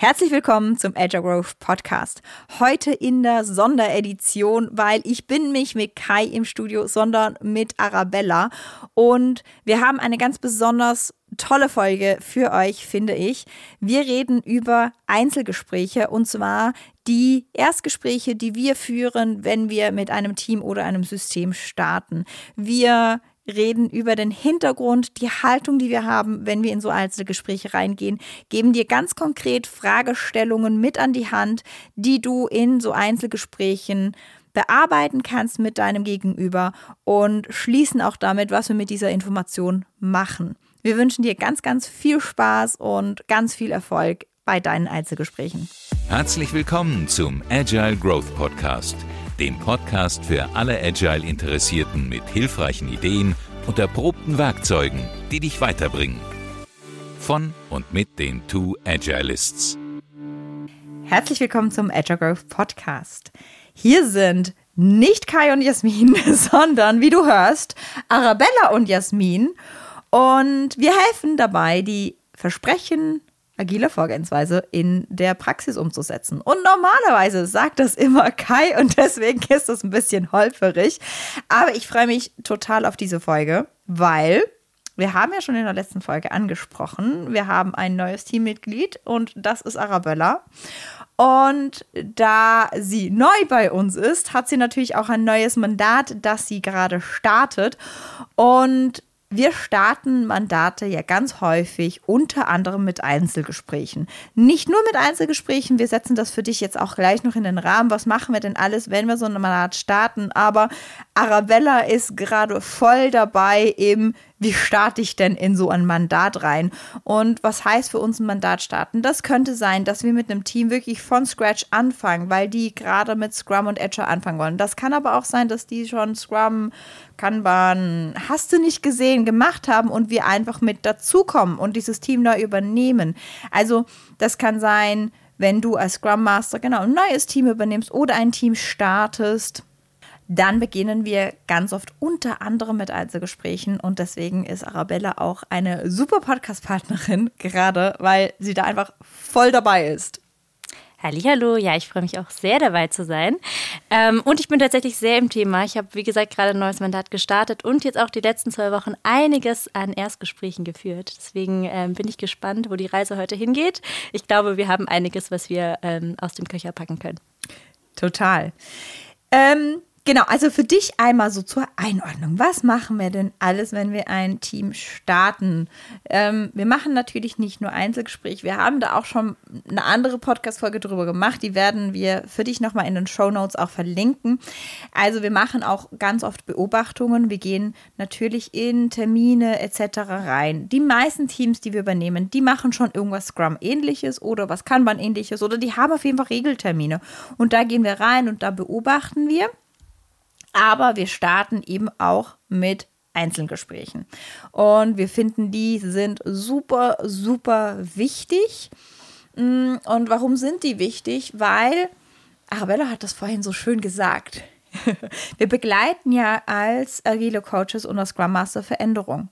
Herzlich willkommen zum Agile Growth Podcast. Heute in der Sonderedition, weil ich bin nicht mit Kai im Studio, sondern mit Arabella. Und wir haben eine ganz besonders tolle Folge für euch, finde ich. Wir reden über Einzelgespräche und zwar die Erstgespräche, die wir führen, wenn wir mit einem Team oder einem System starten. Wir reden über den Hintergrund, die Haltung, die wir haben, wenn wir in so Einzelgespräche reingehen, geben dir ganz konkret Fragestellungen mit an die Hand, die du in so Einzelgesprächen bearbeiten kannst mit deinem Gegenüber und schließen auch damit, was wir mit dieser Information machen. Wir wünschen dir ganz, ganz viel Spaß und ganz viel Erfolg bei deinen Einzelgesprächen. Herzlich willkommen zum Agile Growth Podcast dem Podcast für alle Agile-Interessierten mit hilfreichen Ideen und erprobten Werkzeugen, die dich weiterbringen. Von und mit den Two Agilists. Herzlich willkommen zum Agile Growth Podcast. Hier sind nicht Kai und Jasmin, sondern wie du hörst, Arabella und Jasmin. Und wir helfen dabei, die Versprechen, agile Vorgehensweise in der Praxis umzusetzen. Und normalerweise sagt das immer Kai und deswegen ist es ein bisschen holperig. Aber ich freue mich total auf diese Folge, weil wir haben ja schon in der letzten Folge angesprochen, wir haben ein neues Teammitglied und das ist Arabella. Und da sie neu bei uns ist, hat sie natürlich auch ein neues Mandat, das sie gerade startet. Und wir starten Mandate ja ganz häufig unter anderem mit Einzelgesprächen. Nicht nur mit Einzelgesprächen, wir setzen das für dich jetzt auch gleich noch in den Rahmen. Was machen wir denn alles, wenn wir so ein Mandat starten? Aber Arabella ist gerade voll dabei im wie starte ich denn in so ein Mandat rein? Und was heißt für uns ein Mandat starten? Das könnte sein, dass wir mit einem Team wirklich von Scratch anfangen, weil die gerade mit Scrum und Agile anfangen wollen. Das kann aber auch sein, dass die schon Scrum, Kanban, hast du nicht gesehen, gemacht haben und wir einfach mit dazukommen und dieses Team neu übernehmen. Also das kann sein, wenn du als Scrum Master genau ein neues Team übernimmst oder ein Team startest dann beginnen wir ganz oft unter anderem mit Einzelgesprächen und deswegen ist Arabella auch eine super Podcast-Partnerin, gerade weil sie da einfach voll dabei ist. Hallo, ja, ich freue mich auch sehr dabei zu sein. Ähm, und ich bin tatsächlich sehr im Thema. Ich habe, wie gesagt, gerade ein neues Mandat gestartet und jetzt auch die letzten zwei Wochen einiges an Erstgesprächen geführt. Deswegen ähm, bin ich gespannt, wo die Reise heute hingeht. Ich glaube, wir haben einiges, was wir ähm, aus dem Köcher packen können. Total. Ähm, Genau, also für dich einmal so zur Einordnung. Was machen wir denn alles, wenn wir ein Team starten? Ähm, wir machen natürlich nicht nur Einzelgespräche. Wir haben da auch schon eine andere Podcast-Folge drüber gemacht. Die werden wir für dich nochmal in den Show Notes auch verlinken. Also wir machen auch ganz oft Beobachtungen. Wir gehen natürlich in Termine etc. rein. Die meisten Teams, die wir übernehmen, die machen schon irgendwas Scrum-ähnliches oder was Kanban-ähnliches oder die haben auf jeden Fall Regeltermine. Und da gehen wir rein und da beobachten wir. Aber wir starten eben auch mit Einzelgesprächen. Und wir finden, die sind super, super wichtig. Mm, und warum sind die wichtig? Weil, Arabella hat das vorhin so schön gesagt. Wir begleiten ja als agile Coaches und als Scrum Master Veränderung.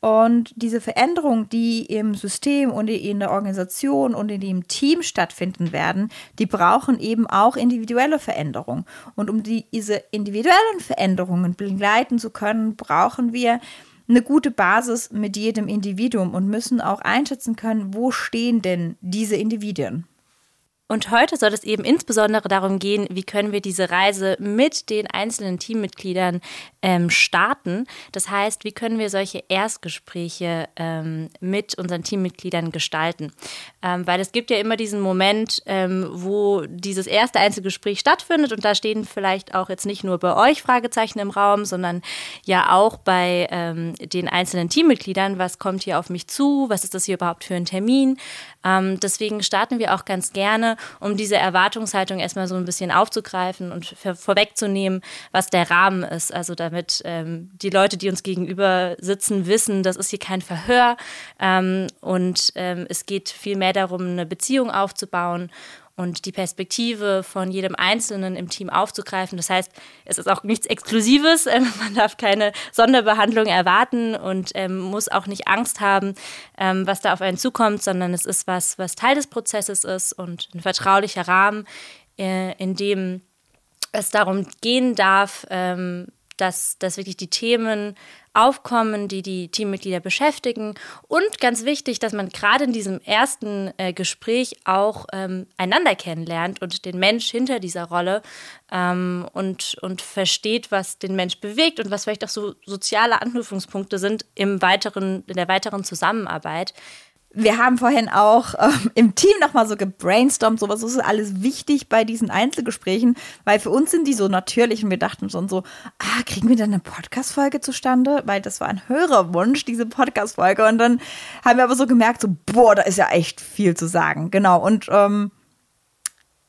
Und diese Veränderungen, die im System und in der Organisation und in dem Team stattfinden werden, die brauchen eben auch individuelle Veränderungen. Und um diese individuellen Veränderungen begleiten zu können, brauchen wir eine gute Basis mit jedem Individuum und müssen auch einschätzen können, wo stehen denn diese Individuen. Und heute soll es eben insbesondere darum gehen, wie können wir diese Reise mit den einzelnen Teammitgliedern ähm, starten. Das heißt, wie können wir solche Erstgespräche ähm, mit unseren Teammitgliedern gestalten. Ähm, weil es gibt ja immer diesen Moment, ähm, wo dieses erste Einzelgespräch stattfindet und da stehen vielleicht auch jetzt nicht nur bei euch Fragezeichen im Raum, sondern ja auch bei ähm, den einzelnen Teammitgliedern. Was kommt hier auf mich zu? Was ist das hier überhaupt für ein Termin? Ähm, deswegen starten wir auch ganz gerne, um diese Erwartungshaltung erstmal so ein bisschen aufzugreifen und vorwegzunehmen, was der Rahmen ist. Also damit ähm, die Leute, die uns gegenüber sitzen, wissen, das ist hier kein Verhör ähm, und ähm, es geht vielmehr darum, eine Beziehung aufzubauen und die Perspektive von jedem Einzelnen im Team aufzugreifen. Das heißt, es ist auch nichts Exklusives. Ähm, man darf keine Sonderbehandlung erwarten und ähm, muss auch nicht Angst haben, ähm, was da auf einen zukommt, sondern es ist was, was Teil des Prozesses ist und ein vertraulicher Rahmen, äh, in dem es darum gehen darf, dass, dass wirklich die Themen aufkommen, die die Teammitglieder beschäftigen. Und ganz wichtig, dass man gerade in diesem ersten äh, Gespräch auch ähm, einander kennenlernt und den Mensch hinter dieser Rolle ähm, und, und versteht, was den Mensch bewegt und was vielleicht auch so soziale Anknüpfungspunkte sind im weiteren, in der weiteren Zusammenarbeit wir haben vorhin auch ähm, im Team nochmal so gebrainstormt, so was ist alles wichtig bei diesen Einzelgesprächen, weil für uns sind die so natürlich und wir dachten schon so, ah, kriegen wir dann eine Podcast-Folge zustande? Weil das war ein Hörerwunsch, diese Podcast-Folge. Und dann haben wir aber so gemerkt, so, boah, da ist ja echt viel zu sagen. Genau. Und ähm,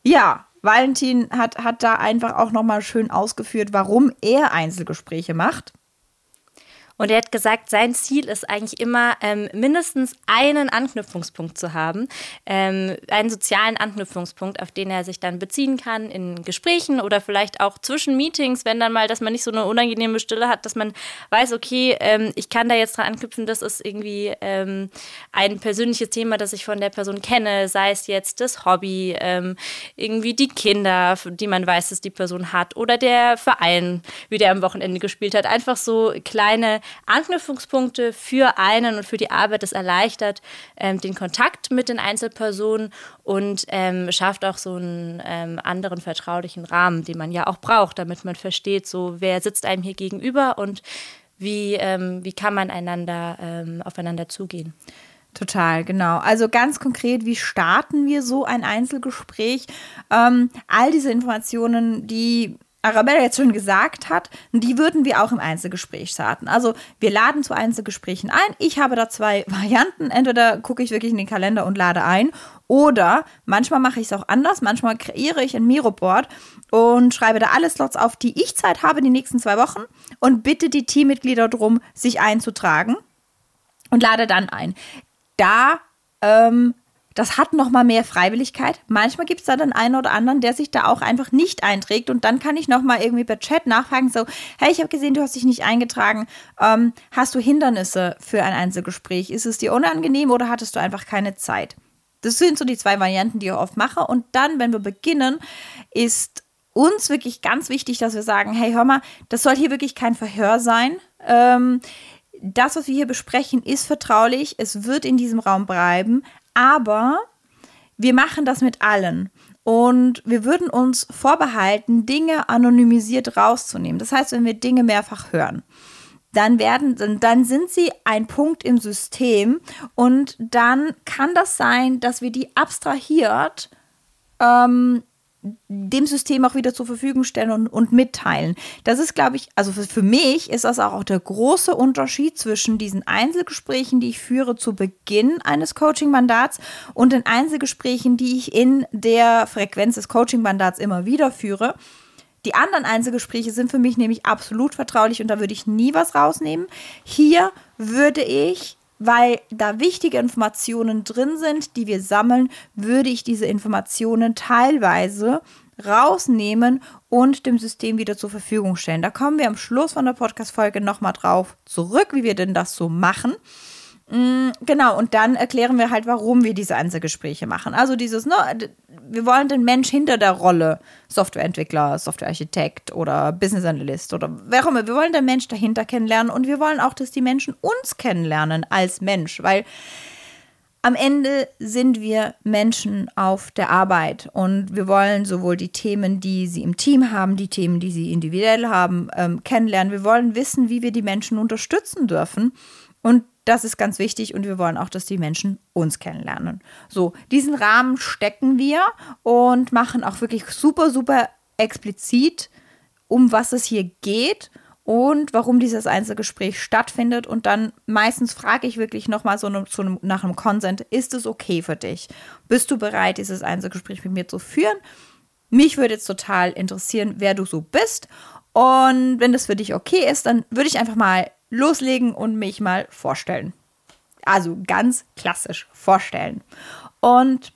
ja, Valentin hat, hat da einfach auch nochmal schön ausgeführt, warum er Einzelgespräche macht. Und er hat gesagt, sein Ziel ist eigentlich immer, ähm, mindestens einen Anknüpfungspunkt zu haben, ähm, einen sozialen Anknüpfungspunkt, auf den er sich dann beziehen kann in Gesprächen oder vielleicht auch zwischen Meetings, wenn dann mal, dass man nicht so eine unangenehme Stille hat, dass man weiß, okay, ähm, ich kann da jetzt dran anknüpfen, das ist irgendwie ähm, ein persönliches Thema, das ich von der Person kenne, sei es jetzt das Hobby, ähm, irgendwie die Kinder, die man weiß, dass die Person hat oder der Verein, wie der am Wochenende gespielt hat. Einfach so kleine Anknüpfungspunkte für einen und für die Arbeit. Das erleichtert ähm, den Kontakt mit den Einzelpersonen und ähm, schafft auch so einen ähm, anderen vertraulichen Rahmen, den man ja auch braucht, damit man versteht, so wer sitzt einem hier gegenüber und wie, ähm, wie kann man einander ähm, aufeinander zugehen. Total, genau. Also ganz konkret, wie starten wir so ein Einzelgespräch? Ähm, all diese Informationen, die Arabella jetzt schon gesagt hat, die würden wir auch im Einzelgespräch starten. Also wir laden zu Einzelgesprächen ein. Ich habe da zwei Varianten. Entweder gucke ich wirklich in den Kalender und lade ein oder manchmal mache ich es auch anders. Manchmal kreiere ich ein Miro-Board und schreibe da alle Slots auf, die ich Zeit habe die nächsten zwei Wochen und bitte die Teammitglieder darum, sich einzutragen und lade dann ein. Da ähm, das hat noch mal mehr Freiwilligkeit. Manchmal gibt es da dann einen oder anderen, der sich da auch einfach nicht einträgt und dann kann ich noch mal irgendwie per Chat nachfragen, so, hey, ich habe gesehen, du hast dich nicht eingetragen. Ähm, hast du Hindernisse für ein Einzelgespräch? Ist es dir unangenehm oder hattest du einfach keine Zeit? Das sind so die zwei Varianten, die ich oft mache. Und dann, wenn wir beginnen, ist uns wirklich ganz wichtig, dass wir sagen, hey, hör mal, das soll hier wirklich kein Verhör sein. Ähm, das, was wir hier besprechen, ist vertraulich. Es wird in diesem Raum bleiben. Aber wir machen das mit allen. Und wir würden uns vorbehalten, Dinge anonymisiert rauszunehmen. Das heißt, wenn wir Dinge mehrfach hören, dann werden, dann sind sie ein Punkt im System und dann kann das sein, dass wir die abstrahiert ähm, dem System auch wieder zur Verfügung stellen und, und mitteilen. Das ist, glaube ich, also für, für, mich ist das auch der große Unterschied zwischen diesen Einzelgesprächen, die ich führe zu Beginn eines Coaching-Mandats und den Einzelgesprächen, die ich in der Frequenz des Coaching-Mandats immer wieder führe. Die anderen Einzelgespräche sind für mich nämlich absolut vertraulich und da würde ich nie was rausnehmen. Hier würde ich weil da wichtige Informationen drin sind, die wir sammeln, würde ich diese Informationen teilweise rausnehmen und dem System wieder zur Verfügung stellen. Da kommen wir am Schluss von der Podcast-Folge nochmal drauf zurück, wie wir denn das so machen. Mm, genau, und dann erklären wir halt, warum wir diese Einzelgespräche machen. Also dieses, ne, wir wollen den Mensch hinter der Rolle, Softwareentwickler, Softwarearchitekt oder Business Analyst oder wer auch immer, wir wollen den Mensch dahinter kennenlernen und wir wollen auch, dass die Menschen uns kennenlernen als Mensch, weil am Ende sind wir Menschen auf der Arbeit und wir wollen sowohl die Themen, die sie im Team haben, die Themen, die sie individuell haben, ähm, kennenlernen. Wir wollen wissen, wie wir die Menschen unterstützen dürfen. Und das ist ganz wichtig und wir wollen auch, dass die Menschen uns kennenlernen. So, diesen Rahmen stecken wir und machen auch wirklich super, super explizit, um was es hier geht und warum dieses Einzelgespräch stattfindet. Und dann meistens frage ich wirklich nochmal so, nach einem Consent, ist es okay für dich? Bist du bereit, dieses Einzelgespräch mit mir zu führen? Mich würde jetzt total interessieren, wer du so bist. Und wenn das für dich okay ist, dann würde ich einfach mal loslegen und mich mal vorstellen. Also ganz klassisch vorstellen. Und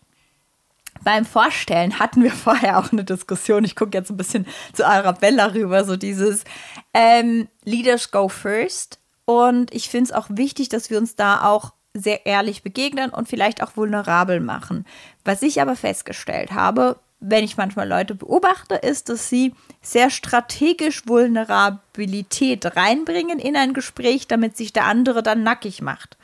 beim Vorstellen hatten wir vorher auch eine Diskussion. Ich gucke jetzt ein bisschen zu Arabella rüber, so dieses ähm, Leaders go first. Und ich finde es auch wichtig, dass wir uns da auch sehr ehrlich begegnen und vielleicht auch vulnerabel machen. Was ich aber festgestellt habe, wenn ich manchmal Leute beobachte, ist, dass sie sehr strategisch Vulnerabilität reinbringen in ein Gespräch, damit sich der andere dann nackig macht.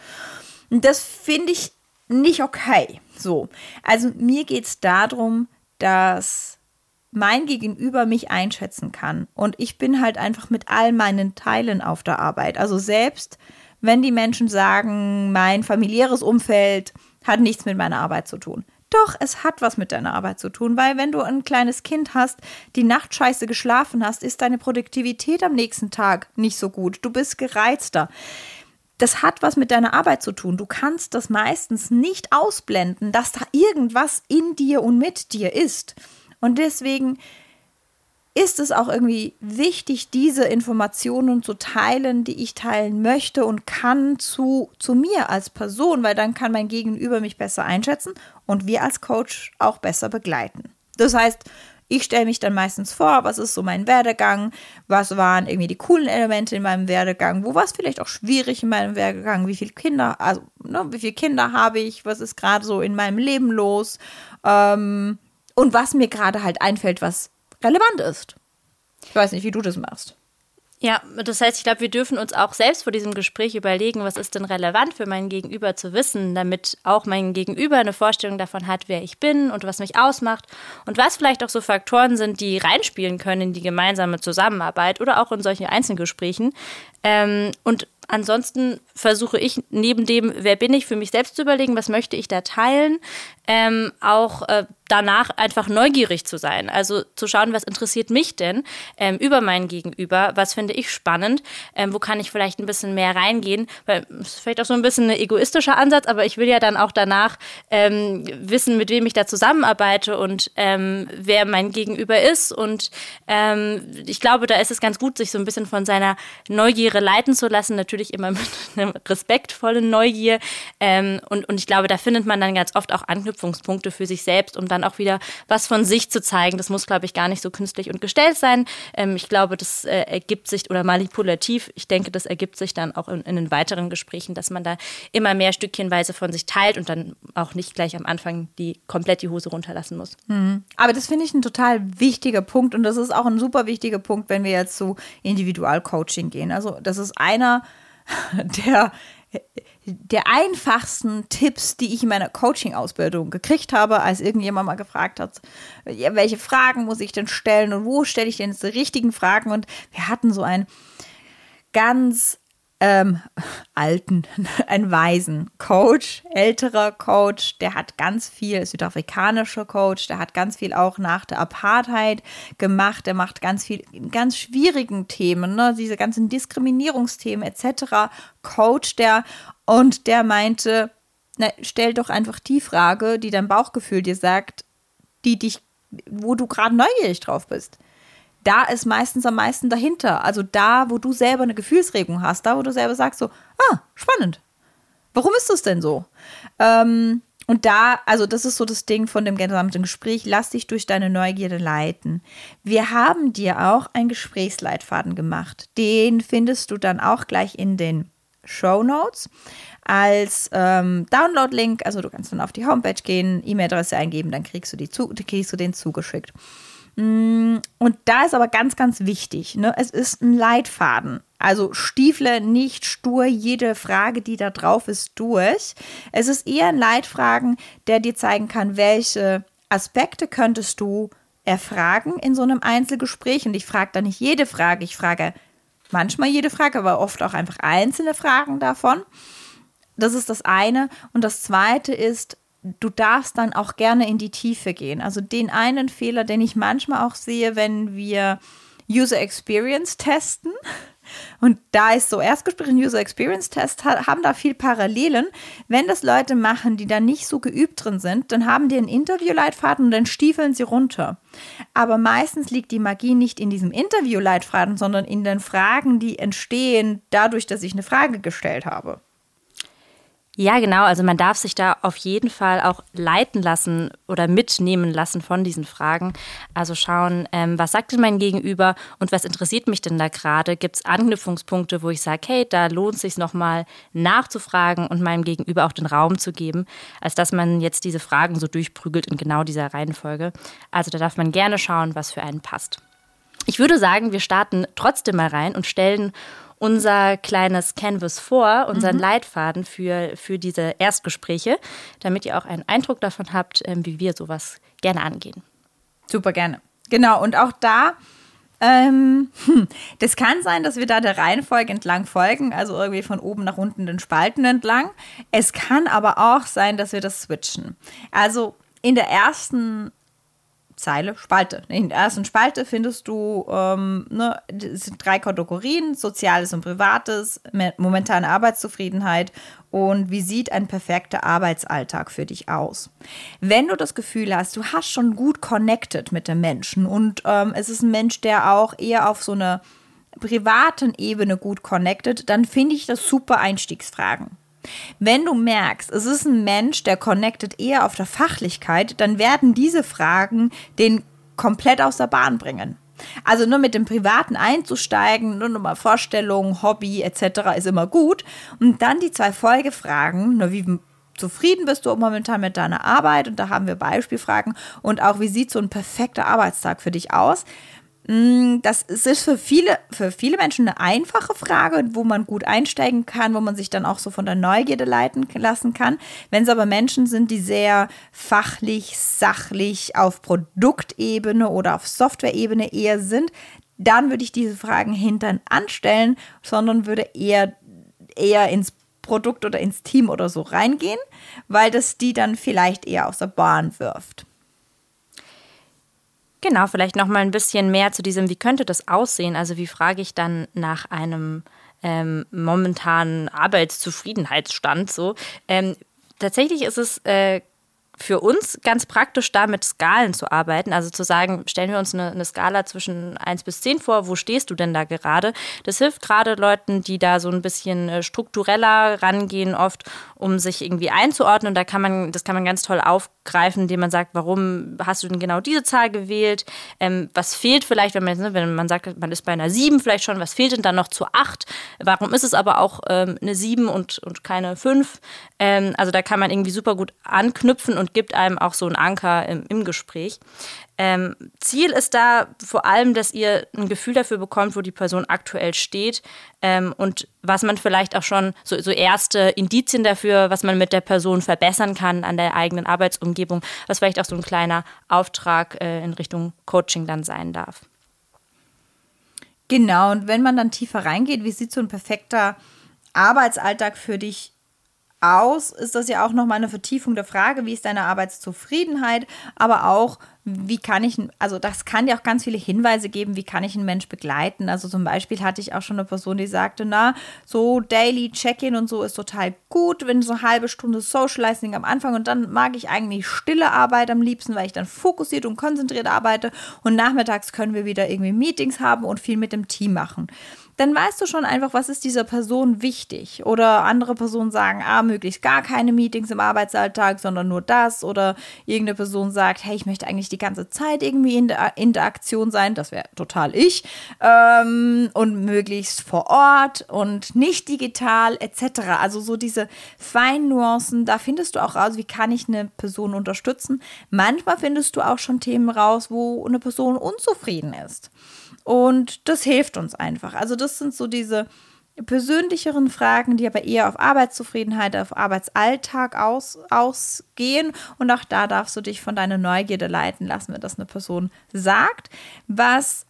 Und das finde ich nicht okay. So. Also mir geht es darum, dass mein Gegenüber mich einschätzen kann. Und ich bin halt einfach mit all meinen Teilen auf der Arbeit. Also selbst wenn die Menschen sagen, mein familiäres Umfeld hat nichts mit meiner Arbeit zu tun. Doch, es hat was mit deiner Arbeit zu tun, weil wenn du ein kleines Kind hast, die Nacht scheiße geschlafen hast, ist deine Produktivität am nächsten Tag nicht so gut. Du bist gereizter. Das hat was mit deiner Arbeit zu tun. Du kannst das meistens nicht ausblenden, dass da irgendwas in dir und mit dir ist. Und deswegen ist es auch irgendwie wichtig, diese Informationen zu teilen, die ich teilen möchte und kann zu, zu mir als Person, weil dann kann mein Gegenüber mich besser einschätzen und wir als Coach auch besser begleiten. Das heißt, ich stelle mich dann meistens vor, was ist so mein Werdegang, was waren irgendwie die coolen Elemente in meinem Werdegang, wo war es vielleicht auch schwierig in meinem Werdegang, wie viele Kinder, also ne, wie viele Kinder habe ich, was ist gerade so in meinem Leben los ähm, und was mir gerade halt einfällt, was relevant ist. Ich weiß nicht, wie du das machst. Ja, das heißt, ich glaube, wir dürfen uns auch selbst vor diesem Gespräch überlegen, was ist denn relevant für mein Gegenüber zu wissen, damit auch mein Gegenüber eine Vorstellung davon hat, wer ich bin und was mich ausmacht und was vielleicht auch so Faktoren sind, die reinspielen können in die gemeinsame Zusammenarbeit oder auch in solchen Einzelgesprächen. Ähm, und ansonsten versuche ich neben dem, wer bin ich, für mich selbst zu überlegen, was möchte ich da teilen, ähm, auch äh, danach einfach neugierig zu sein. Also zu schauen, was interessiert mich denn ähm, über mein Gegenüber, was finde ich spannend, ähm, wo kann ich vielleicht ein bisschen mehr reingehen, weil es ist vielleicht auch so ein bisschen ein egoistischer Ansatz, aber ich will ja dann auch danach ähm, wissen, mit wem ich da zusammenarbeite und ähm, wer mein Gegenüber ist. Und ähm, ich glaube, da ist es ganz gut, sich so ein bisschen von seiner Neugierde leiten zu lassen, natürlich immer mit einer respektvollen Neugier. Ähm, und, und ich glaube, da findet man dann ganz oft auch Anknüpfungspunkte Anknüpfungspunkte für sich selbst, um dann auch wieder was von sich zu zeigen. Das muss, glaube ich, gar nicht so künstlich und gestellt sein. Ähm, ich glaube, das äh, ergibt sich oder manipulativ. Ich denke, das ergibt sich dann auch in, in den weiteren Gesprächen, dass man da immer mehr stückchenweise von sich teilt und dann auch nicht gleich am Anfang die komplett die Hose runterlassen muss. Mhm. Aber das finde ich ein total wichtiger Punkt und das ist auch ein super wichtiger Punkt, wenn wir jetzt zu Individualcoaching gehen. Also das ist einer der der einfachsten Tipps, die ich in meiner Coaching-Ausbildung gekriegt habe, als irgendjemand mal gefragt hat, welche Fragen muss ich denn stellen und wo stelle ich denn jetzt die richtigen Fragen? Und wir hatten so ein ganz ähm, alten, ein weisen Coach, älterer Coach, der hat ganz viel, südafrikanischer Coach, der hat ganz viel auch nach der Apartheid gemacht, der macht ganz viel in ganz schwierigen Themen, ne, diese ganzen Diskriminierungsthemen etc. Coach der und der meinte, na, stell doch einfach die Frage, die dein Bauchgefühl dir sagt, die dich, wo du gerade neugierig drauf bist da ist meistens am meisten dahinter. Also da, wo du selber eine Gefühlsregung hast, da, wo du selber sagst so, ah, spannend. Warum ist das denn so? Ähm, und da, also das ist so das Ding von dem gesamten Gespräch, lass dich durch deine Neugierde leiten. Wir haben dir auch einen Gesprächsleitfaden gemacht. Den findest du dann auch gleich in den Show Notes als ähm, Download-Link. Also du kannst dann auf die Homepage gehen, E-Mail-Adresse eingeben, dann kriegst du, die zu, kriegst du den zugeschickt. Mm, und da ist aber ganz, ganz wichtig, ne? es ist ein Leitfaden. Also Stiefle nicht stur jede Frage, die da drauf ist, durch. Es ist eher ein Leitfragen, der dir zeigen kann, welche Aspekte könntest du erfragen in so einem Einzelgespräch. Und ich frage da nicht jede Frage, ich frage manchmal jede Frage, aber oft auch einfach einzelne Fragen davon. Das ist das eine. Und das zweite ist, du darfst dann auch gerne in die Tiefe gehen. Also den einen Fehler, den ich manchmal auch sehe, wenn wir User Experience testen. Und da ist so Erstgespräch und User Experience Test haben da viel Parallelen. Wenn das Leute machen, die da nicht so geübt drin sind, dann haben die einen Interviewleitfaden und dann stiefeln sie runter. Aber meistens liegt die Magie nicht in diesem Interviewleitfaden, sondern in den Fragen, die entstehen dadurch, dass ich eine Frage gestellt habe. Ja, genau. Also man darf sich da auf jeden Fall auch leiten lassen oder mitnehmen lassen von diesen Fragen. Also schauen, ähm, was sagt denn mein Gegenüber und was interessiert mich denn da gerade? Gibt es Anknüpfungspunkte, wo ich sage, hey, da lohnt es sich nochmal nachzufragen und meinem Gegenüber auch den Raum zu geben, als dass man jetzt diese Fragen so durchprügelt in genau dieser Reihenfolge. Also da darf man gerne schauen, was für einen passt. Ich würde sagen, wir starten trotzdem mal rein und stellen unser kleines Canvas vor, unseren mhm. Leitfaden für, für diese Erstgespräche, damit ihr auch einen Eindruck davon habt, ähm, wie wir sowas gerne angehen. Super gerne. Genau, und auch da, ähm, das kann sein, dass wir da der Reihenfolge entlang folgen, also irgendwie von oben nach unten den Spalten entlang. Es kann aber auch sein, dass wir das switchen. Also in der ersten Zeile, Spalte. In der ersten Spalte findest du ähm, ne, sind drei Kategorien: Soziales und Privates, momentane Arbeitszufriedenheit und wie sieht ein perfekter Arbeitsalltag für dich aus. Wenn du das Gefühl hast, du hast schon gut connected mit dem Menschen und ähm, es ist ein Mensch, der auch eher auf so einer privaten Ebene gut connected, dann finde ich das super Einstiegsfragen. Wenn du merkst, es ist ein Mensch, der connectet eher auf der Fachlichkeit, dann werden diese Fragen den komplett aus der Bahn bringen. Also nur mit dem Privaten einzusteigen, nur nochmal Vorstellung, Hobby etc. ist immer gut. Und dann die zwei Folgefragen, nur wie zufrieden bist du momentan mit deiner Arbeit? Und da haben wir Beispielfragen. Und auch, wie sieht so ein perfekter Arbeitstag für dich aus? Mm, das ist für viele, für viele Menschen eine einfache Frage, wo man gut einsteigen kann, wo man sich dann auch so von der Neugierde leiten lassen kann. Wenn es aber Menschen sind, die sehr fachlich, sachlich auf Produktebene oder auf Softwareebene eher sind, dann würde ich diese Fragen hintern anstellen, sondern würde eher, eher ins Produkt oder ins Team oder so reingehen, weil das die dann vielleicht eher aus der Bahn wirft. Genau, vielleicht noch mal ein bisschen mehr zu diesem, wie könnte das aussehen? Also wie frage ich dann nach einem ähm, momentanen Arbeitszufriedenheitsstand so? Ähm, tatsächlich ist es äh, für uns ganz praktisch, da mit Skalen zu arbeiten. Also zu sagen, stellen wir uns eine, eine, Skala zwischen 1 bis 10 vor, wo stehst du denn da gerade? Das hilft gerade Leuten, die da so ein bisschen äh, struktureller rangehen, oft, um sich irgendwie einzuordnen. Und da kann man, das kann man ganz toll aufgreifen, indem man sagt, warum hast du denn genau diese Zahl gewählt? Ähm, was fehlt vielleicht, wenn man, ne, wenn man sagt, man ist bei einer 7 vielleicht schon, was fehlt denn dann noch zu 8? Warum ist es aber auch ähm, eine 7 und, und keine 5? Ähm, also da kann man irgendwie super gut anknüpfen und gibt einem auch so einen Anker im, im Gespräch. Ähm, Ziel ist da vor allem, dass ihr ein Gefühl dafür bekommt, wo die Person aktuell steht ähm, und was man vielleicht auch schon, so, so, erste Indizien dafür, was man mit der Person verbessern kann an der eigenen Arbeitsumgebung, was vielleicht auch so ein kleiner Auftrag äh, in Richtung Coaching dann sein darf. Genau, und wenn man dann tiefer reingeht, wie sieht so ein perfekter Arbeitsalltag für dich aus, ist das ja auch nochmal eine Vertiefung der Frage, wie ist deine Arbeitszufriedenheit, aber auch, wie kann ich, also das kann dir auch ganz viele Hinweise geben, wie kann ich einen Mensch begleiten. Also zum Beispiel hatte ich auch schon eine Person, die sagte, na, so Daily Check-in und so ist total gut, wenn so eine halbe Stunde Socializing am Anfang und dann mag ich eigentlich stille Arbeit am liebsten, weil ich dann fokussiert und konzentriert arbeite und nachmittags können wir wieder irgendwie Meetings haben und viel mit dem Team machen dann weißt du schon einfach, was ist dieser Person wichtig. Oder andere Personen sagen, ah, möglichst gar keine Meetings im Arbeitsalltag, sondern nur das. Oder irgendeine Person sagt, hey, ich möchte eigentlich die ganze Zeit irgendwie in der Interaktion sein. Das wäre total ich. Ähm, und möglichst vor Ort und nicht digital etc. Also so diese feinen Nuancen, da findest du auch raus, wie kann ich eine Person unterstützen. Manchmal findest du auch schon Themen raus, wo eine Person unzufrieden ist. Und das hilft uns einfach. Also das sind so diese persönlicheren Fragen, die aber eher auf Arbeitszufriedenheit, auf Arbeitsalltag aus, ausgehen. Und auch da darfst du dich von deiner Neugierde leiten lassen, wenn das eine Person sagt. Was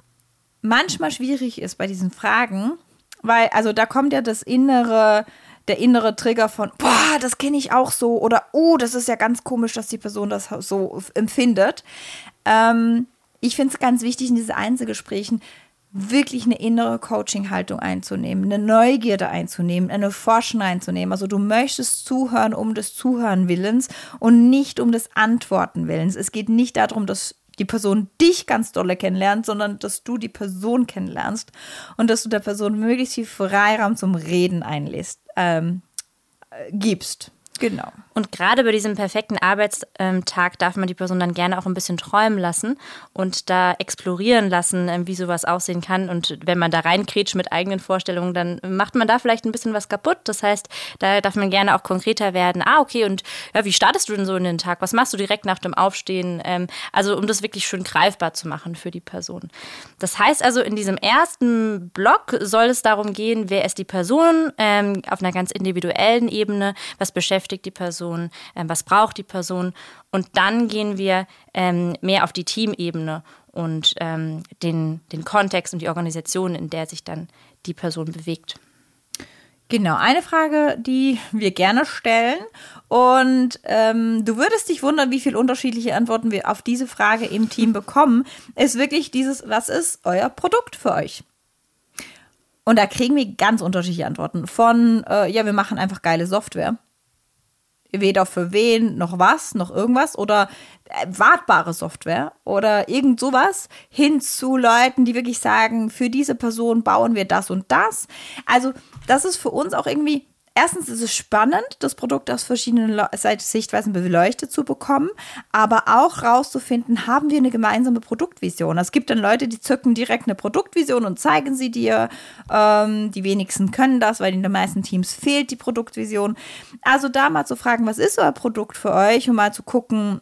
manchmal schwierig ist bei diesen Fragen, weil, also da kommt ja das innere, der innere Trigger von, boah, das kenne ich auch so oder oh, das ist ja ganz komisch, dass die Person das so empfindet. Ähm, ich finde es ganz wichtig in diesen Einzelgesprächen, wirklich eine innere Coaching-Haltung einzunehmen, eine Neugierde einzunehmen, eine Forschen einzunehmen. Also du möchtest zuhören um des Zuhören Willens und nicht um des Antworten Willens. Es geht nicht darum, dass die Person dich ganz dolle kennenlernt, sondern dass du die Person kennenlernst und dass du der Person möglichst viel Freiraum zum Reden einlässt, ähm, äh, gibst. Genau. Und gerade bei diesem perfekten Arbeitstag darf man die Person dann gerne auch ein bisschen träumen lassen und da explorieren lassen, ähm, wie sowas aussehen kann. Und wenn man da reinkrätscht mit eigenen Vorstellungen, dann macht man da vielleicht ein bisschen was kaputt. Das heißt, da darf man gerne auch konkreter werden. Ah, okay, und ja, wie startest du denn so in den Tag? Was machst du direkt nach dem Aufstehen? Ähm, also, um das wirklich schön greifbar zu machen für die Person. Das heißt also, in diesem ersten Block soll es darum gehen, wer ist die Person ähm, auf einer ganz individuellen Ebene, was beschäftigt die Person, ähm, was braucht die Person. Und dann gehen wir ähm, mehr auf die Teamebene und ähm, den, den Kontext und die Organisation, in der sich dann die Person bewegt. Genau, eine Frage, die wir gerne stellen. Und ähm, du würdest dich wundern, wie viele unterschiedliche Antworten wir auf diese Frage im Team bekommen, ist wirklich dieses, was ist euer Produkt für euch? Und da kriegen wir ganz unterschiedliche Antworten. Von, äh, ja, wir machen einfach geile Software. Weder für wen, noch was, noch irgendwas. Oder äh, wartbare Software oder irgend sowas. Hin zu Leuten, die wirklich sagen, für diese Person bauen wir das und das. Also, das ist für uns auch irgendwie Erstens ist es spannend, das Produkt aus verschiedenen Sichtweisen beleuchtet zu bekommen, aber auch rauszufinden, haben wir eine gemeinsame Produktvision. Es gibt dann Leute, die zücken direkt eine Produktvision und zeigen sie dir. Ähm, die wenigsten können das, weil in den meisten Teams fehlt die Produktvision. Also da mal zu fragen, was ist euer Produkt für euch und mal zu gucken,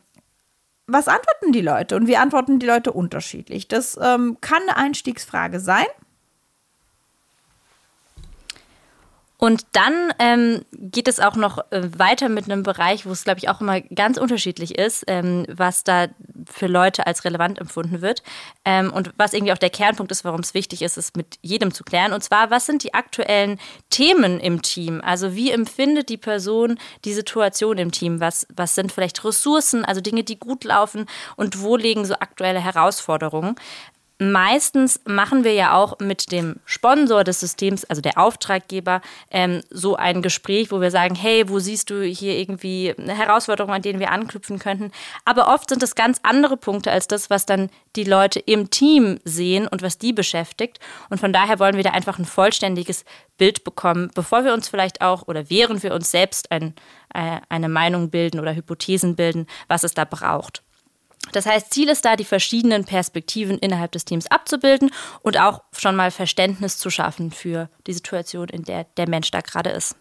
was antworten die Leute? Und wie antworten die Leute unterschiedlich? Das ähm, kann eine Einstiegsfrage sein. Und dann ähm, geht es auch noch äh, weiter mit einem Bereich, wo es, glaube ich, auch immer ganz unterschiedlich ist, ähm, was da für Leute als relevant empfunden wird. Ähm, und was irgendwie auch der Kernpunkt ist, warum es wichtig ist, es mit jedem zu klären. Und zwar, was sind die aktuellen Themen im Team? Also wie empfindet die Person die Situation im Team? Was, was sind vielleicht Ressourcen, also Dinge, die gut laufen? Und wo liegen so aktuelle Herausforderungen? Meistens machen wir ja auch mit dem Sponsor des Systems, also der Auftraggeber, ähm, so ein Gespräch, wo wir sagen, hey, wo siehst du hier irgendwie Herausforderungen, an denen wir anknüpfen könnten? Aber oft sind es ganz andere Punkte als das, was dann die Leute im Team sehen und was die beschäftigt. Und von daher wollen wir da einfach ein vollständiges Bild bekommen, bevor wir uns vielleicht auch oder während wir uns selbst ein, äh, eine Meinung bilden oder Hypothesen bilden, was es da braucht. Das heißt, Ziel ist da, die verschiedenen Perspektiven innerhalb des Teams abzubilden und auch schon mal Verständnis zu schaffen für die Situation, in der der Mensch da gerade ist.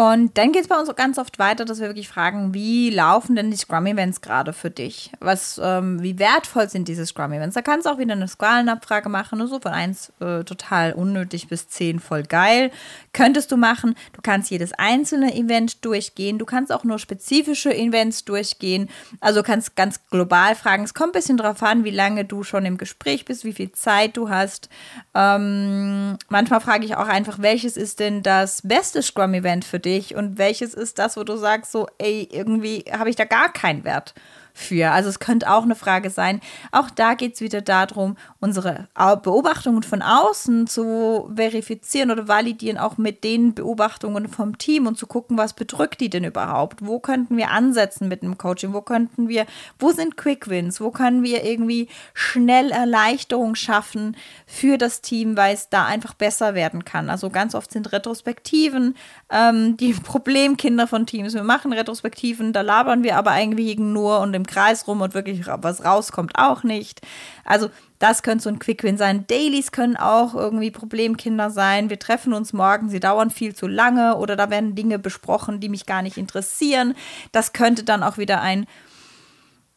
Und dann geht es bei uns ganz oft weiter, dass wir wirklich fragen, wie laufen denn die Scrum-Events gerade für dich? Was, ähm, wie wertvoll sind diese Scrum-Events? Da kannst du auch wieder eine Skalenabfrage machen, nur so von 1 äh, total unnötig bis 10 voll geil. Könntest du machen. Du kannst jedes einzelne Event durchgehen. Du kannst auch nur spezifische Events durchgehen. Also kannst ganz global fragen. Es kommt ein bisschen darauf an, wie lange du schon im Gespräch bist, wie viel Zeit du hast. Ähm, manchmal frage ich auch einfach, welches ist denn das beste Scrum-Event für dich und welches ist das, wo du sagst, so, ey, irgendwie habe ich da gar keinen Wert für. Also es könnte auch eine Frage sein. Auch da geht es wieder darum, unsere Beobachtungen von außen zu verifizieren oder validieren, auch mit den Beobachtungen vom Team und zu gucken, was bedrückt die denn überhaupt? Wo könnten wir ansetzen mit einem Coaching? Wo könnten wir, wo sind Quick Wins? Wo können wir irgendwie schnell Erleichterung schaffen für das Team, weil es da einfach besser werden kann? Also ganz oft sind Retrospektiven ähm, die Problemkinder von Teams. Wir machen Retrospektiven, da labern wir aber eigentlich nur und im Kreis rum und wirklich was rauskommt auch nicht. Also das könnte so ein Quick-Win sein. Dailies können auch irgendwie Problemkinder sein. Wir treffen uns morgen, sie dauern viel zu lange oder da werden Dinge besprochen, die mich gar nicht interessieren. Das könnte dann auch wieder ein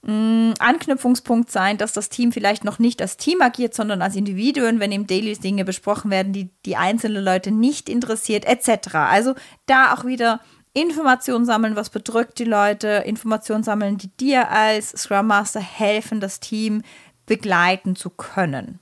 mm, Anknüpfungspunkt sein, dass das Team vielleicht noch nicht als Team agiert, sondern als Individuen, wenn im Dailies Dinge besprochen werden, die die einzelnen Leute nicht interessiert, etc. Also da auch wieder Informationen sammeln, was bedrückt die Leute, Informationen sammeln, die dir als Scrum Master helfen, das Team begleiten zu können.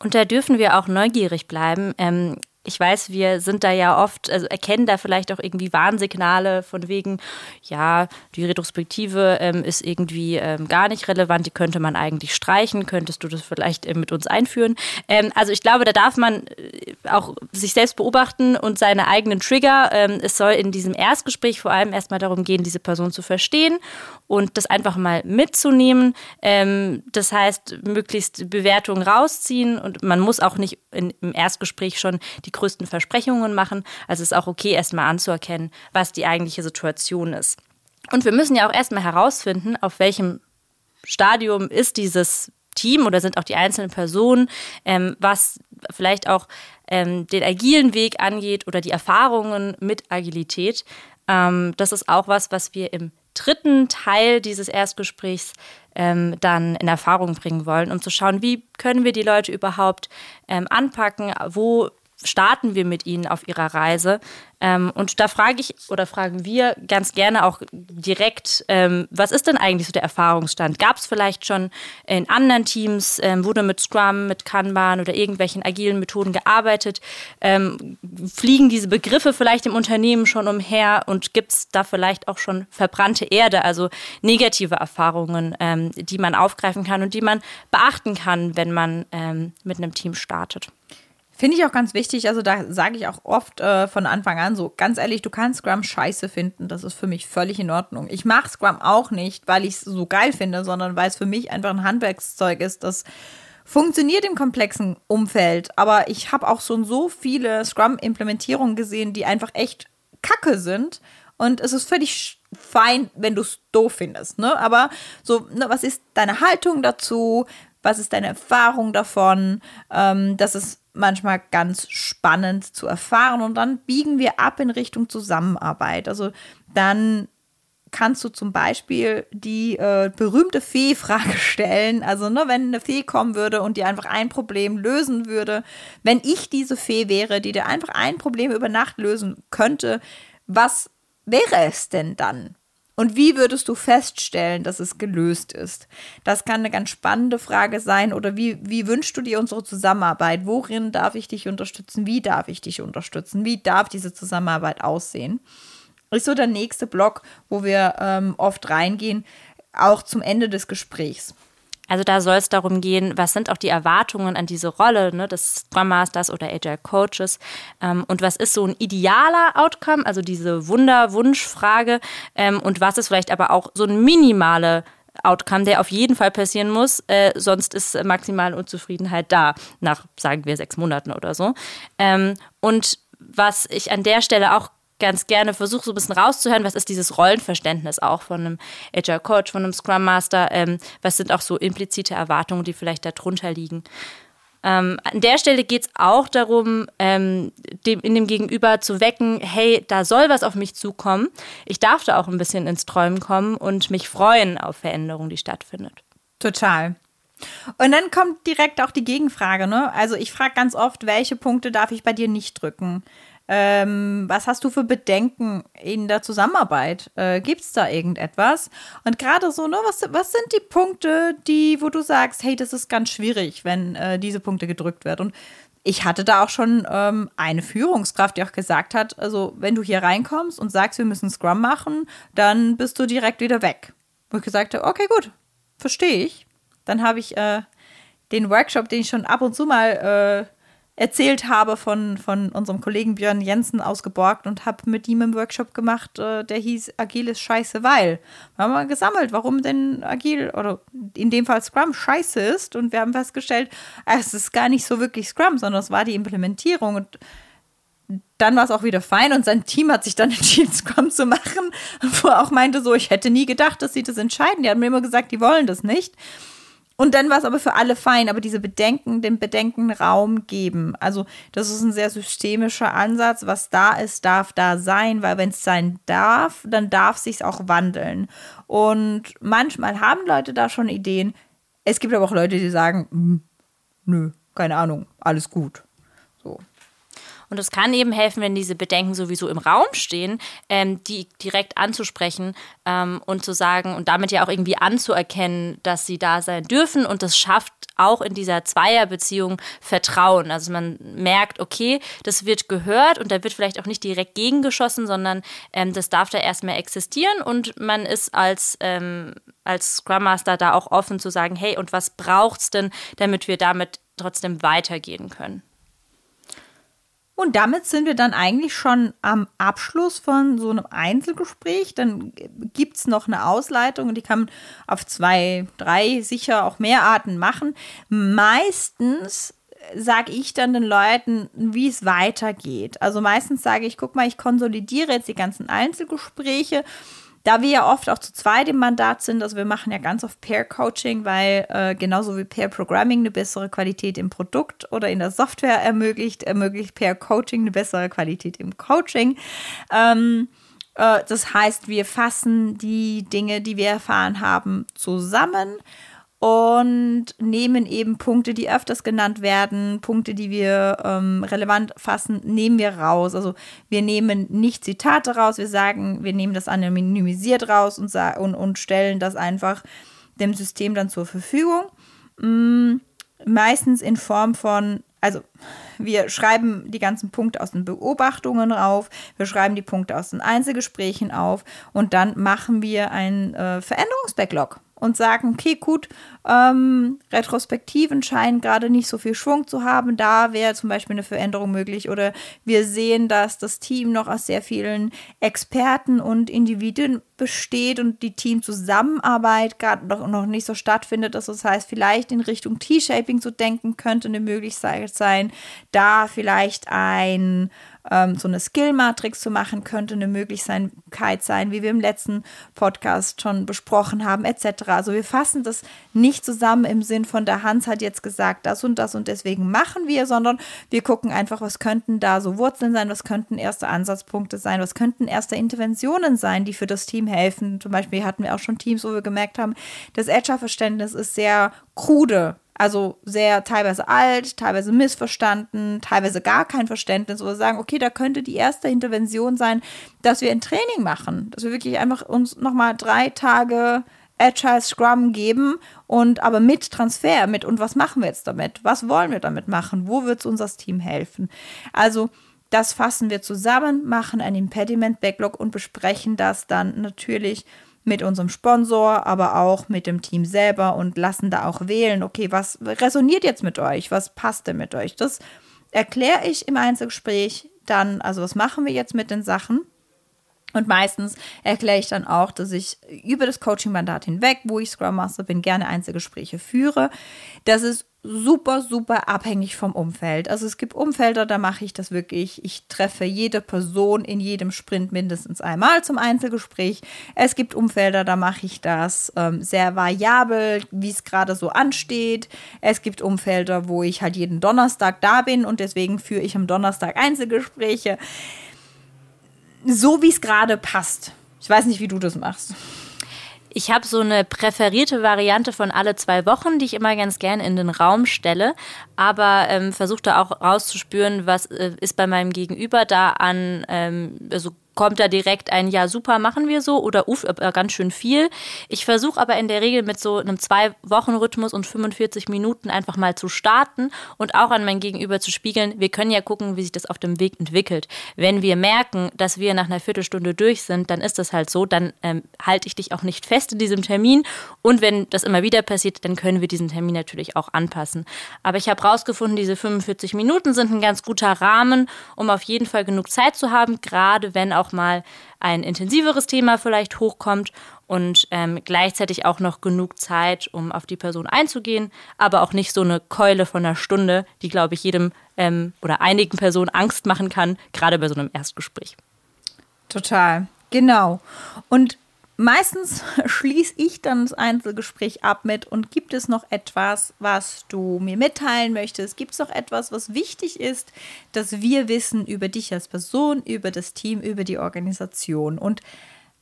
Und da dürfen wir auch neugierig bleiben. Ähm, ich weiß, wir sind da ja oft, also erkennen da vielleicht auch irgendwie Warnsignale von wegen, ja, die Retrospektive ähm, ist irgendwie ähm, gar nicht relevant, die könnte man eigentlich streichen, könntest du das vielleicht äh, mit uns einführen? Ähm, also ich glaube, da darf man äh, auch sich selbst beobachten und seine eigenen Trigger. Ähm, es soll in diesem Erstgespräch vor allem erstmal darum gehen, diese Person zu verstehen und das einfach mal mitzunehmen. Ähm, das heißt, möglichst Bewertungen rausziehen und man muss auch nicht in, im Erstgespräch schon die größten Versprechungen machen. Also es ist auch okay, erstmal anzuerkennen, was die eigentliche Situation ist. Und wir müssen ja auch erstmal herausfinden, auf welchem Stadium ist dieses Team oder sind auch die einzelnen Personen, ähm, was vielleicht auch ähm, den agilen Weg angeht oder die Erfahrungen mit Agilität. Ähm, das ist auch was, was wir im dritten Teil dieses Erstgesprächs ähm, dann in Erfahrung bringen wollen, um zu schauen, wie können wir die Leute überhaupt ähm, anpacken, wo starten wir mit ihnen auf ihrer Reise? Ähm, und da frage ich oder fragen wir ganz gerne auch direkt, ähm, was ist denn eigentlich so der Erfahrungsstand? Gab es vielleicht schon in anderen Teams, ähm, wurde mit Scrum, mit Kanban oder irgendwelchen agilen Methoden gearbeitet? Ähm, fliegen diese Begriffe vielleicht im Unternehmen schon umher und gibt es da vielleicht auch schon verbrannte Erde, also negative Erfahrungen, ähm, die man aufgreifen kann und die man beachten kann, wenn man ähm, mit einem Team startet? Finde ich auch ganz wichtig. Also da sage ich auch oft äh, von Anfang an so, ganz ehrlich, du kannst Scrum scheiße finden. Das ist für mich völlig in Ordnung. Ich mache Scrum auch nicht, weil ich es so geil finde, sondern weil es für mich einfach ein Handwerkszeug ist, das funktioniert im komplexen Umfeld. Aber ich habe auch schon so viele Scrum-Implementierungen gesehen, die einfach echt kacke sind. Und es ist völlig fein, wenn du es doof findest. Ne? Aber so, ne, was ist deine Haltung dazu? Was ist deine Erfahrung davon? Ähm, das ist manchmal ganz spannend zu erfahren. Und dann biegen wir ab in Richtung Zusammenarbeit. Also dann kannst du zum Beispiel die äh, berühmte Fee-Frage stellen. Also, ne, wenn eine Fee kommen würde und dir einfach ein Problem lösen würde, wenn ich diese Fee wäre, die dir einfach ein Problem über Nacht lösen könnte, was wäre es denn dann? Und wie würdest du feststellen, dass es gelöst ist? Das kann eine ganz spannende Frage sein. Oder wie, wie wünschst du dir unsere Zusammenarbeit? Worin darf ich dich unterstützen? Wie darf ich dich unterstützen? Wie darf diese Zusammenarbeit aussehen? Ist so der nächste Block, wo wir ähm, oft reingehen, auch zum Ende des Gesprächs. Also da soll es darum gehen, was sind auch die Erwartungen an diese Rolle ne, des Scrum Masters oder Agile Coaches? Ähm, und was ist so ein idealer Outcome, also diese Wunder-Wunschfrage? Ähm, und was ist vielleicht aber auch so ein minimale Outcome, der auf jeden Fall passieren muss, äh, sonst ist maximale Unzufriedenheit da, nach, sagen wir, sechs Monaten oder so. Ähm, und was ich an der Stelle auch ganz gerne versuche, so ein bisschen rauszuhören, was ist dieses Rollenverständnis auch von einem Agile Coach, von einem Scrum Master, ähm, was sind auch so implizite Erwartungen, die vielleicht darunter liegen. Ähm, an der Stelle geht es auch darum, ähm, dem, in dem Gegenüber zu wecken, hey, da soll was auf mich zukommen. Ich darf da auch ein bisschen ins Träumen kommen und mich freuen auf Veränderung, die stattfindet. Total. Und dann kommt direkt auch die Gegenfrage, ne? Also ich frage ganz oft, welche Punkte darf ich bei dir nicht drücken? Ähm, was hast du für Bedenken in der Zusammenarbeit? Äh, Gibt es da irgendetwas? Und gerade so, ne, was, was sind die Punkte, die, wo du sagst, hey, das ist ganz schwierig, wenn äh, diese Punkte gedrückt werden? Und ich hatte da auch schon ähm, eine Führungskraft, die auch gesagt hat, also wenn du hier reinkommst und sagst, wir müssen Scrum machen, dann bist du direkt wieder weg. Wo ich gesagt habe, okay, gut, verstehe ich. Dann habe ich äh, den Workshop, den ich schon ab und zu mal äh, erzählt habe von, von unserem Kollegen Björn Jensen ausgeborgt und habe mit ihm im Workshop gemacht, äh, der hieß Agil ist scheiße, weil. Wir haben mal gesammelt, warum denn Agil oder in dem Fall Scrum scheiße ist und wir haben festgestellt, es ist gar nicht so wirklich Scrum, sondern es war die Implementierung und dann war es auch wieder fein und sein Team hat sich dann entschieden, Scrum zu machen, wo er auch meinte so, ich hätte nie gedacht, dass sie das entscheiden. Die haben mir immer gesagt, die wollen das nicht. Und dann war es aber für alle fein, aber diese Bedenken, dem Bedenken Raum geben. Also das ist ein sehr systemischer Ansatz. Was da ist, darf da sein, weil wenn es sein darf, dann darf sich auch wandeln. Und manchmal haben Leute da schon Ideen. Es gibt aber auch Leute, die sagen, hm, nö, keine Ahnung, alles gut. Und es kann eben helfen, wenn diese Bedenken sowieso im Raum stehen, ähm, die direkt anzusprechen ähm, und zu sagen und damit ja auch irgendwie anzuerkennen, dass sie da sein dürfen. Und das schafft auch in dieser Zweierbeziehung Vertrauen. Also man merkt, okay, das wird gehört und da wird vielleicht auch nicht direkt gegengeschossen, sondern ähm, das darf da erstmal existieren und man ist als, ähm, als Scrum Master da auch offen zu sagen, hey, und was braucht es denn, damit wir damit trotzdem weitergehen können? Und damit sind wir dann eigentlich schon am Abschluss von so einem Einzelgespräch. Dann gibt es noch eine Ausleitung und die kann man auf zwei, drei, sicher auch mehr Arten machen. Meistens sage ich dann den Leuten, wie es weitergeht. Also meistens sage ich, guck mal, ich konsolidiere jetzt die ganzen Einzelgespräche. Da wir ja oft auch zu zweit im Mandat sind, also wir machen ja ganz oft Pair-Coaching, weil äh, genauso wie Pair-Programming eine bessere Qualität im Produkt oder in der Software ermöglicht, ermöglicht Pair-Coaching eine bessere Qualität im Coaching. Ähm, äh, das heißt, wir fassen die Dinge, die wir erfahren haben, zusammen und nehmen eben Punkte, die öfters genannt werden, Punkte, die wir ähm, relevant fassen, nehmen wir raus. Also wir nehmen nicht Zitate raus, wir sagen, wir nehmen das anonymisiert raus und, und, und stellen das einfach dem System dann zur Verfügung. Mm, meistens in Form von, also wir schreiben die ganzen Punkte aus den Beobachtungen auf, wir schreiben die Punkte aus den Einzelgesprächen auf und dann machen wir einen äh, Veränderungsbacklog und sagen, okay, gut, ähm, Retrospektiven scheinen gerade nicht so viel Schwung zu haben, da wäre zum Beispiel eine Veränderung möglich. Oder wir sehen, dass das Team noch aus sehr vielen Experten und Individuen besteht und die Teamzusammenarbeit gerade noch, noch nicht so stattfindet. Das heißt, vielleicht in Richtung T-Shaping zu denken, könnte eine Möglichkeit sein, da vielleicht ein ähm, so eine Skill-Matrix zu machen, könnte eine Möglichkeit sein, wie wir im letzten Podcast schon besprochen haben, etc. Also wir fassen das nicht zusammen im Sinn von der Hans hat jetzt gesagt, das und das und deswegen machen wir, sondern wir gucken einfach, was könnten da so Wurzeln sein, was könnten erste Ansatzpunkte sein, was könnten erste Interventionen sein, die für das Team helfen. Zum Beispiel hatten wir auch schon Teams, wo wir gemerkt haben, das Agile-Verständnis ist sehr krude also sehr teilweise alt, teilweise missverstanden, teilweise gar kein Verständnis oder sagen, okay, da könnte die erste Intervention sein, dass wir ein Training machen, dass wir wirklich einfach uns nochmal drei Tage Agile Scrum geben und aber mit Transfer, mit und was machen wir jetzt damit? Was wollen wir damit machen? Wo wird es uns das Team helfen? Also das fassen wir zusammen, machen ein Impediment Backlog und besprechen das dann natürlich mit unserem Sponsor, aber auch mit dem Team selber und lassen da auch wählen, okay, was resoniert jetzt mit euch? Was passt denn mit euch? Das erkläre ich im Einzelgespräch dann, also was machen wir jetzt mit den Sachen? Und meistens erkläre ich dann auch, dass ich über das Coaching-Mandat hinweg, wo ich Scrum Master bin, gerne Einzelgespräche führe. Das ist super, super abhängig vom Umfeld. Also es gibt Umfelder, da mache ich das wirklich. Ich treffe jede Person in jedem Sprint mindestens einmal zum Einzelgespräch. Es gibt Umfelder, da mache ich das ähm, sehr variabel, wie es gerade so ansteht. Es gibt Umfelder, wo ich halt jeden Donnerstag da bin und deswegen führe ich am Donnerstag Einzelgespräche. So wie es gerade passt. Ich weiß nicht, wie du das machst. Ich habe so eine präferierte Variante von alle zwei Wochen, die ich immer ganz gerne in den Raum stelle, aber ähm, versuche da auch rauszuspüren, was äh, ist bei meinem Gegenüber da an, ähm, also kommt da direkt ein Ja, super, machen wir so oder uff, äh, ganz schön viel. Ich versuche aber in der Regel mit so einem Zwei-Wochen-Rhythmus und 45 Minuten einfach mal zu starten und auch an mein Gegenüber zu spiegeln. Wir können ja gucken, wie sich das auf dem Weg entwickelt. Wenn wir merken, dass wir nach einer Viertelstunde durch sind, dann ist das halt so, dann ähm, halte ich dich auch nicht fest in diesem Termin und wenn das immer wieder passiert, dann können wir diesen Termin natürlich auch anpassen. Aber ich habe rausgefunden, diese 45 Minuten sind ein ganz guter Rahmen, um auf jeden Fall genug Zeit zu haben, gerade wenn auch mal ein intensiveres Thema vielleicht hochkommt und ähm, gleichzeitig auch noch genug Zeit, um auf die Person einzugehen, aber auch nicht so eine Keule von einer Stunde, die, glaube ich, jedem ähm, oder einigen Personen Angst machen kann, gerade bei so einem Erstgespräch. Total, genau. Und meistens schließe ich dann das Einzelgespräch ab mit und gibt es noch etwas, was du mir mitteilen möchtest? Gibt es noch etwas, was wichtig ist, dass wir wissen über dich als Person, über das Team, über die Organisation? Und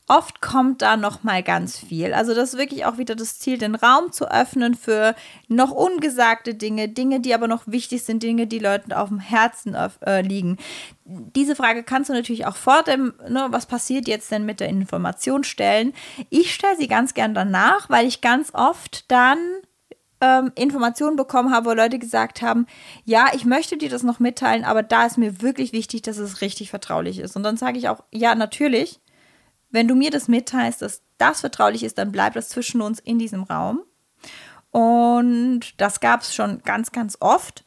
oft kommt da noch mal ganz viel. Also das ist wirklich auch wieder das Ziel, den Raum zu öffnen für noch ungesagte Dinge, Dinge, die aber noch wichtig sind, Dinge, die Leuten auf dem Herzen äh, liegen. Diese Frage kannst du natürlich auch vor dem, ne, was passiert jetzt denn mit der Information stellen. Ich stelle sie ganz gern danach, weil ich ganz oft dann ähm, Informationen bekommen habe, wo Leute gesagt haben, ja, ich möchte dir das noch mitteilen, aber da ist mir wirklich wichtig, dass es richtig vertraulich ist. Und dann sage ich auch, ja, natürlich, wenn du mir das mitteilst, dass das vertraulich ist, dann bleibt das zwischen uns in diesem Raum. Und das gab es schon ganz, ganz oft.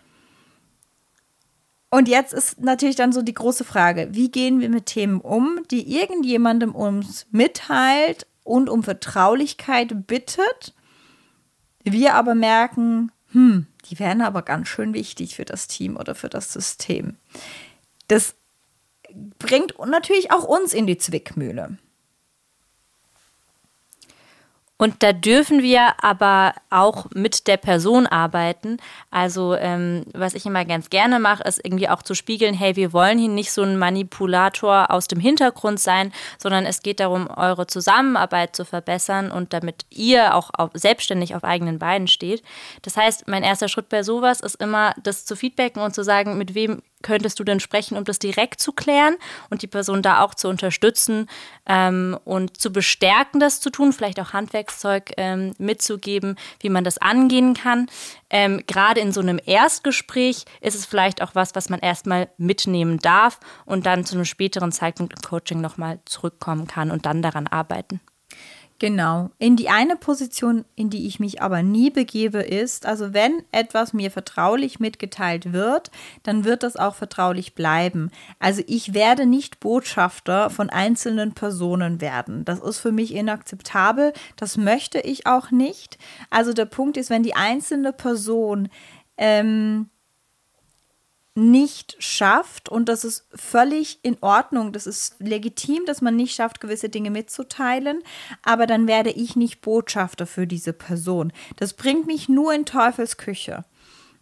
Und jetzt ist natürlich dann so die große Frage, wie gehen wir mit Themen um, die irgendjemandem uns mitteilt und um Vertraulichkeit bittet, wir aber merken, hm, die wären aber ganz schön wichtig für das Team oder für das System. Das bringt natürlich auch uns in die Zwickmühle. Und da dürfen wir aber auch mit der Person arbeiten. Also ähm, was ich immer ganz gerne mache, ist irgendwie auch zu spiegeln, hey, wir wollen hier nicht so ein Manipulator aus dem Hintergrund sein, sondern es geht darum, eure Zusammenarbeit zu verbessern und damit ihr auch auf, selbstständig auf eigenen Beinen steht. Das heißt, mein erster Schritt bei sowas ist immer, das zu feedbacken und zu sagen, mit wem könntest du denn sprechen, um das direkt zu klären und die Person da auch zu unterstützen ähm, und zu bestärken, das zu tun, vielleicht auch Handwerkszeug ähm, mitzugeben, wie man das angehen kann. Ähm, Gerade in so einem Erstgespräch ist es vielleicht auch was, was man erstmal mitnehmen darf und dann zu einem späteren Zeitpunkt im Coaching nochmal zurückkommen kann und dann daran arbeiten. Genau. In die eine Position, in die ich mich aber nie begebe, ist, also wenn etwas mir vertraulich mitgeteilt wird, dann wird das auch vertraulich bleiben. Also ich werde nicht Botschafter von einzelnen Personen werden. Das ist für mich inakzeptabel. Das möchte ich auch nicht. Also der Punkt ist, wenn die einzelne Person ähm, nicht schafft. Und das ist völlig in Ordnung, das ist legitim, dass man nicht schafft, gewisse Dinge mitzuteilen, aber dann werde ich nicht Botschafter für diese Person. Das bringt mich nur in Teufels Küche.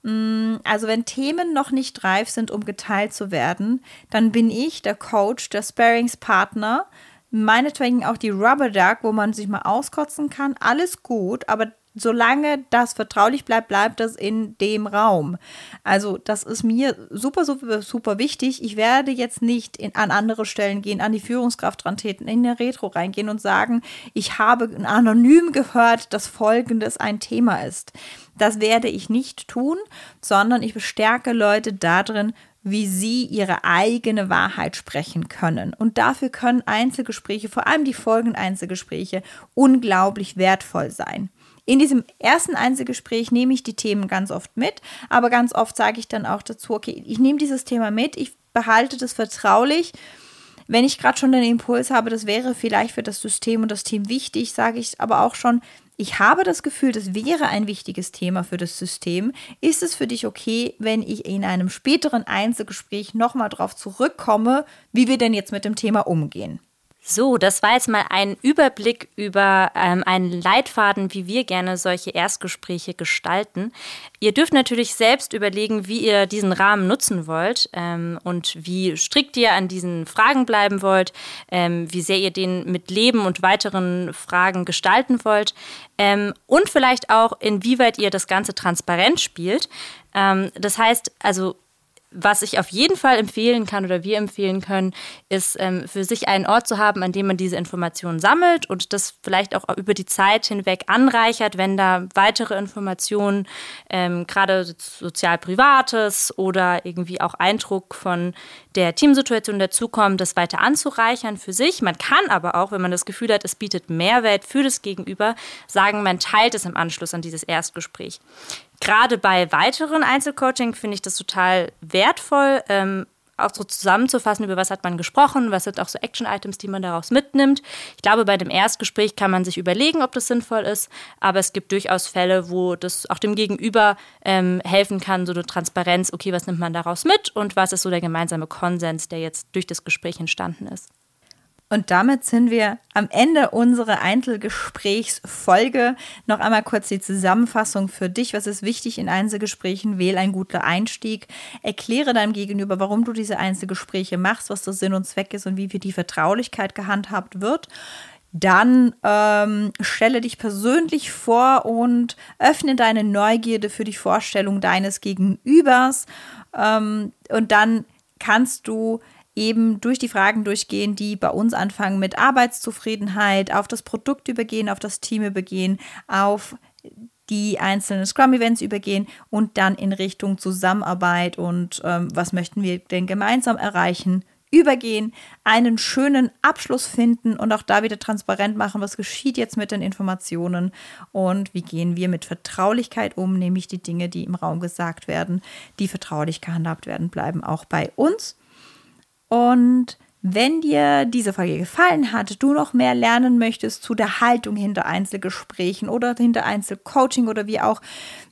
Mm, also wenn Themen noch nicht reif sind, um geteilt zu werden, dann bin ich der Coach, der Sparingspartner, meinetwegen auch die Rubber Duck, wo man sich mal auskotzen kann, alles gut, aber solange das vertraulich bleibt, bleibt das in dem Raum. Also das ist mir super, super, super wichtig. Ich werde jetzt nicht in, an andere Stellen gehen, an die Führungskraft dran treten, in eine Retro reingehen und sagen, ich habe anonym gehört, dass Folgendes ein Thema ist. Das werde ich nicht tun, sondern ich bestärke Leute darin, wie sie ihre eigene Wahrheit sprechen können. Und dafür können Einzelgespräche, vor allem die folgenden Einzelgespräche, unglaublich wertvoll sein. In diesem ersten Einzelgespräch nehme ich die Themen ganz oft mit, aber ganz oft sage ich dann auch dazu, okay, ich nehme dieses Thema mit, ich behalte das vertraulich. Wenn ich gerade schon den Impuls habe, das wäre vielleicht für das System und das Team wichtig, sage ich aber auch schon, ich habe das Gefühl, das wäre ein wichtiges Thema für das System. Ist es für dich okay, wenn ich in einem späteren Einzelgespräch nochmal darauf zurückkomme, wie wir denn jetzt mit dem Thema umgehen? So, das war jetzt mal ein Überblick über ähm, einen Leitfaden, wie wir gerne solche Erstgespräche gestalten. Ihr dürft natürlich selbst überlegen, wie ihr diesen Rahmen nutzen wollt ähm, und wie strikt ihr an diesen Fragen bleiben wollt, ähm, wie sehr ihr den mit Leben und weiteren Fragen gestalten wollt ähm, und vielleicht auch, inwieweit ihr das Ganze transparent spielt. Ähm, das heißt, also was ich auf jeden Fall empfehlen kann oder wir empfehlen können, ist ähm, für sich einen Ort zu haben, an dem man diese Informationen sammelt und das vielleicht auch über die Zeit hinweg anreichert, wenn da weitere Informationen, ähm, gerade sozial-privates oder irgendwie auch Eindruck von der Teamsituation dazukommen, das weiter anzureichern für sich. Man kann aber auch, wenn man das Gefühl hat, es bietet Mehrwert für das Gegenüber, sagen, man teilt es im Anschluss an dieses Erstgespräch. Gerade bei weiteren Einzelcoaching finde ich das total wertvoll, ähm, auch so zusammenzufassen, über was hat man gesprochen, was sind auch so Action-Items, die man daraus mitnimmt. Ich glaube, bei dem Erstgespräch kann man sich überlegen, ob das sinnvoll ist, aber es gibt durchaus Fälle, wo das auch dem Gegenüber ähm, helfen kann, so eine Transparenz, okay, was nimmt man daraus mit und was ist so der gemeinsame Konsens, der jetzt durch das Gespräch entstanden ist. Und damit sind wir am Ende unserer Einzelgesprächsfolge. Noch einmal kurz die Zusammenfassung für dich. Was ist wichtig in Einzelgesprächen? Wähl ein guter Einstieg. Erkläre deinem Gegenüber, warum du diese Einzelgespräche machst, was der Sinn und Zweck ist und wie für die Vertraulichkeit gehandhabt wird. Dann ähm, stelle dich persönlich vor und öffne deine Neugierde für die Vorstellung deines Gegenübers. Ähm, und dann kannst du eben durch die Fragen durchgehen, die bei uns anfangen mit Arbeitszufriedenheit, auf das Produkt übergehen, auf das Team übergehen, auf die einzelnen Scrum-Events übergehen und dann in Richtung Zusammenarbeit und ähm, was möchten wir denn gemeinsam erreichen, übergehen, einen schönen Abschluss finden und auch da wieder transparent machen, was geschieht jetzt mit den Informationen und wie gehen wir mit Vertraulichkeit um, nämlich die Dinge, die im Raum gesagt werden, die vertraulich gehandhabt werden, bleiben auch bei uns. Und wenn dir diese Folge gefallen hat, du noch mehr lernen möchtest zu der Haltung hinter Einzelgesprächen oder hinter Einzelcoaching oder wie auch,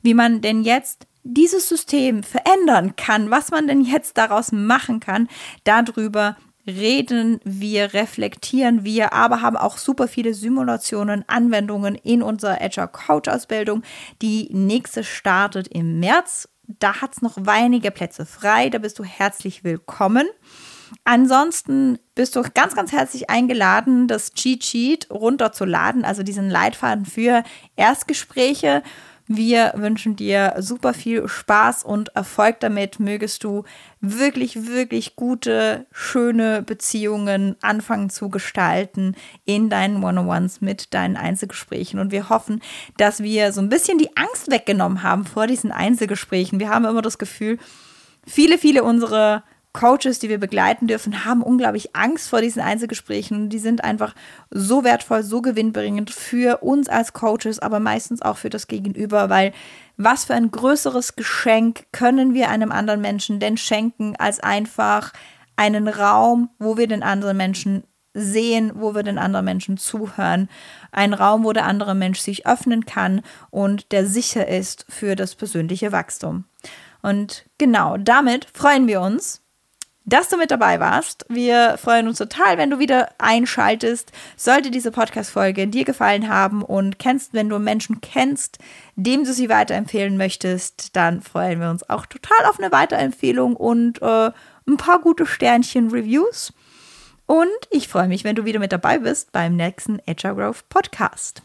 wie man denn jetzt dieses System verändern kann, was man denn jetzt daraus machen kann, darüber reden wir, reflektieren wir, aber haben auch super viele Simulationen, Anwendungen in unserer Agile Coach Ausbildung. Die nächste startet im März. Da hat es noch wenige Plätze frei. Da bist du herzlich willkommen. Ansonsten bist du ganz, ganz herzlich eingeladen, das Cheat Sheet runterzuladen, also diesen Leitfaden für Erstgespräche. Wir wünschen dir super viel Spaß und Erfolg damit. Mögest du wirklich, wirklich gute, schöne Beziehungen anfangen zu gestalten in deinen One-on-Ones mit deinen Einzelgesprächen. Und wir hoffen, dass wir so ein bisschen die Angst weggenommen haben vor diesen Einzelgesprächen. Wir haben immer das Gefühl, viele, viele unserer Coaches, die wir begleiten dürfen, haben unglaublich Angst vor diesen Einzelgesprächen. Die sind einfach so wertvoll, so gewinnbringend für uns als Coaches, aber meistens auch für das Gegenüber, weil was für ein größeres Geschenk können wir einem anderen Menschen denn schenken, als einfach einen Raum, wo wir den anderen Menschen sehen, wo wir den anderen Menschen zuhören. Ein Raum, wo der andere Mensch sich öffnen kann und der sicher ist für das persönliche Wachstum. Und genau damit freuen wir uns, dass du mit dabei warst. Wir freuen uns total, wenn du wieder einschaltest. Sollte diese Podcast-Folge dir gefallen haben und kennst, wenn du Menschen kennst, dem du sie weiterempfehlen möchtest, dann freuen wir uns auch total auf eine Weiterempfehlung und äh, ein paar gute Sternchen-Reviews. Und ich freue mich, wenn du wieder mit dabei bist beim nächsten Agile Growth Podcast.